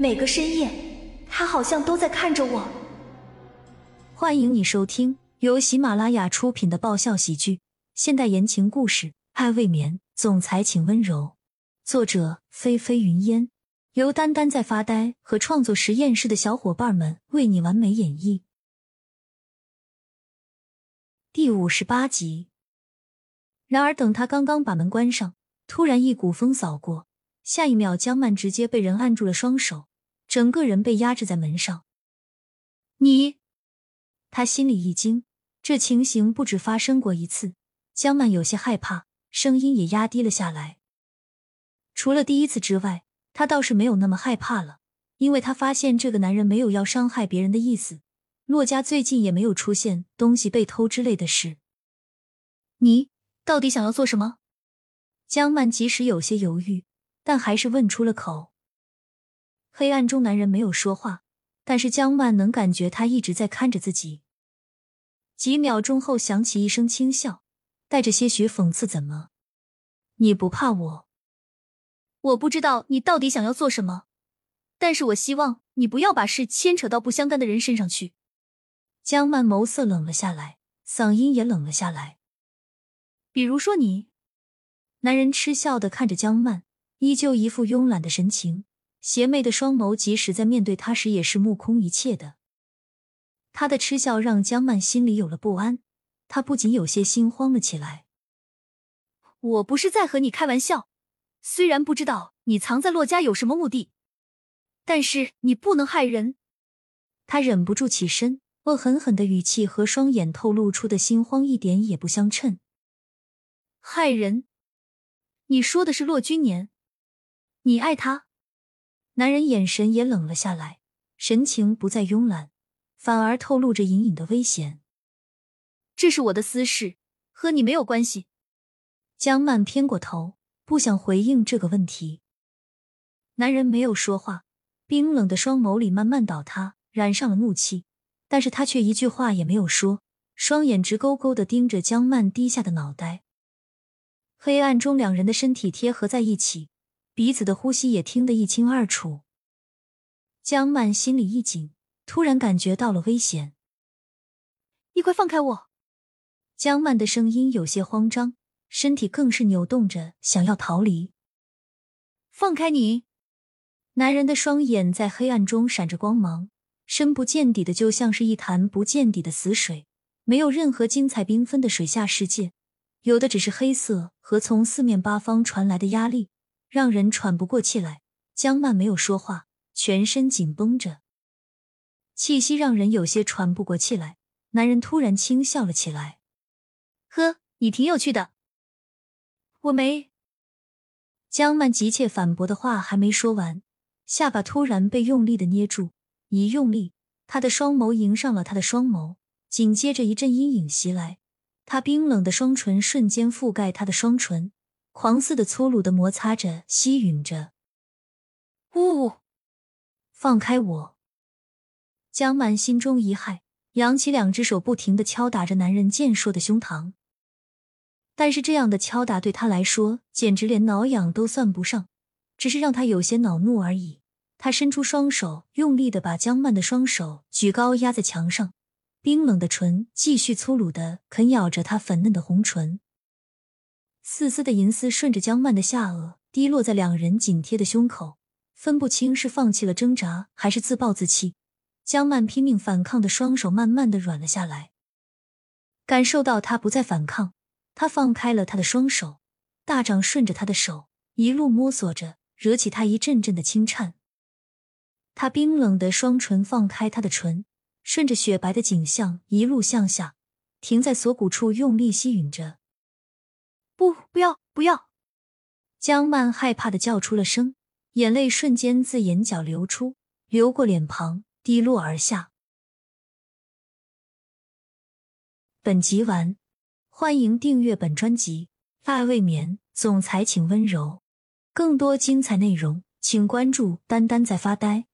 每个深夜，他好像都在看着我。欢迎你收听由喜马拉雅出品的爆笑喜剧、现代言情故事《爱未眠》，总裁请温柔。作者：菲菲云烟，由丹丹在发呆和创作实验室的小伙伴们为你完美演绎。第五十八集。然而，等他刚刚把门关上，突然一股风扫过，下一秒，江曼直接被人按住了双手，整个人被压制在门上。你，他心里一惊，这情形不止发生过一次。江曼有些害怕，声音也压低了下来。除了第一次之外，他倒是没有那么害怕了，因为他发现这个男人没有要伤害别人的意思。洛家最近也没有出现东西被偷之类的事。你。到底想要做什么？江曼即使有些犹豫，但还是问出了口。黑暗中，男人没有说话，但是江曼能感觉他一直在看着自己。几秒钟后，响起一声轻笑，带着些许讽刺：“怎么，你不怕我？我不知道你到底想要做什么，但是我希望你不要把事牵扯到不相干的人身上去。”江曼眸色冷了下来，嗓音也冷了下来。比如说你，男人嗤笑的看着江曼，依旧一副慵懒的神情，邪魅的双眸即使在面对他时也是目空一切的。他的嗤笑让江曼心里有了不安，他不仅有些心慌了起来。我不是在和你开玩笑，虽然不知道你藏在洛家有什么目的，但是你不能害人。他忍不住起身，恶狠狠的语气和双眼透露出的心慌一点也不相称。害人？你说的是骆君年？你爱他？男人眼神也冷了下来，神情不再慵懒，反而透露着隐隐的危险。这是我的私事，和你没有关系。江曼偏过头，不想回应这个问题。男人没有说话，冰冷的双眸里慢慢倒塌，染上了怒气，但是他却一句话也没有说，双眼直勾勾的盯着江曼低下的脑袋。黑暗中，两人的身体贴合在一起，彼此的呼吸也听得一清二楚。江曼心里一紧，突然感觉到了危险。你快放开我！江曼的声音有些慌张，身体更是扭动着，想要逃离。放开你！男人的双眼在黑暗中闪着光芒，深不见底的，就像是一潭不见底的死水，没有任何精彩缤纷的水下世界。有的只是黑色和从四面八方传来的压力，让人喘不过气来。江曼没有说话，全身紧绷着，气息让人有些喘不过气来。男人突然轻笑了起来：“呵，你挺有趣的。”我没。江曼急切反驳的话还没说完，下巴突然被用力的捏住，一用力，他的双眸迎上了他的双眸，紧接着一阵阴影袭来。他冰冷的双唇瞬间覆盖他的双唇，狂似的粗鲁的摩擦着，吸吮着。呜！放开我！江曼心中一骇，扬起两只手，不停的敲打着男人健硕的胸膛。但是这样的敲打对他来说，简直连挠痒都算不上，只是让他有些恼怒而已。他伸出双手，用力的把江曼的双手举高，压在墙上。冰冷的唇继续粗鲁的啃咬着她粉嫩的红唇，丝丝的银丝顺着江曼的下颚滴落在两人紧贴的胸口，分不清是放弃了挣扎还是自暴自弃。江曼拼命反抗的双手慢慢的软了下来，感受到他不再反抗，他放开了他的双手，大掌顺着他的手一路摸索着，惹起他一阵阵的轻颤。他冰冷的双唇放开他的唇。顺着雪白的颈项一路向下，停在锁骨处，用力吸吮着。不，不要，不要！江曼害怕的叫出了声，眼泪瞬间自眼角流出，流过脸庞，滴落而下。本集完，欢迎订阅本专辑《爱未眠》，总裁请温柔。更多精彩内容，请关注“丹丹在发呆”。